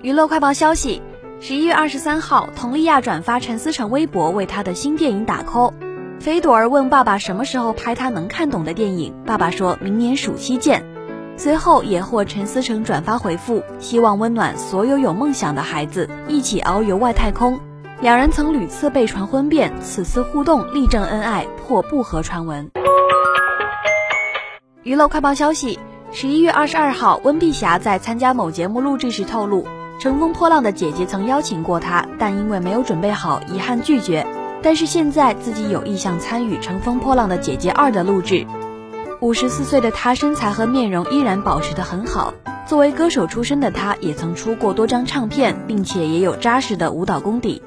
娱乐快报消息：十一月二十三号，佟丽娅转发陈思诚微博为她的新电影打 call。菲朵儿问爸爸什么时候拍他能看懂的电影，爸爸说明年暑期见。随后也获陈思诚转发回复，希望温暖所有有梦想的孩子，一起遨游外太空。两人曾屡次被传婚变，此次互动力证恩爱，破不和传闻。娱乐快报消息：十一月二十二号，温碧霞在参加某节目录制时透露。乘风破浪的姐姐曾邀请过他，但因为没有准备好，遗憾拒绝。但是现在自己有意向参与《乘风破浪的姐姐二》的录制。五十四岁的他，身材和面容依然保持得很好。作为歌手出身的他，也曾出过多张唱片，并且也有扎实的舞蹈功底。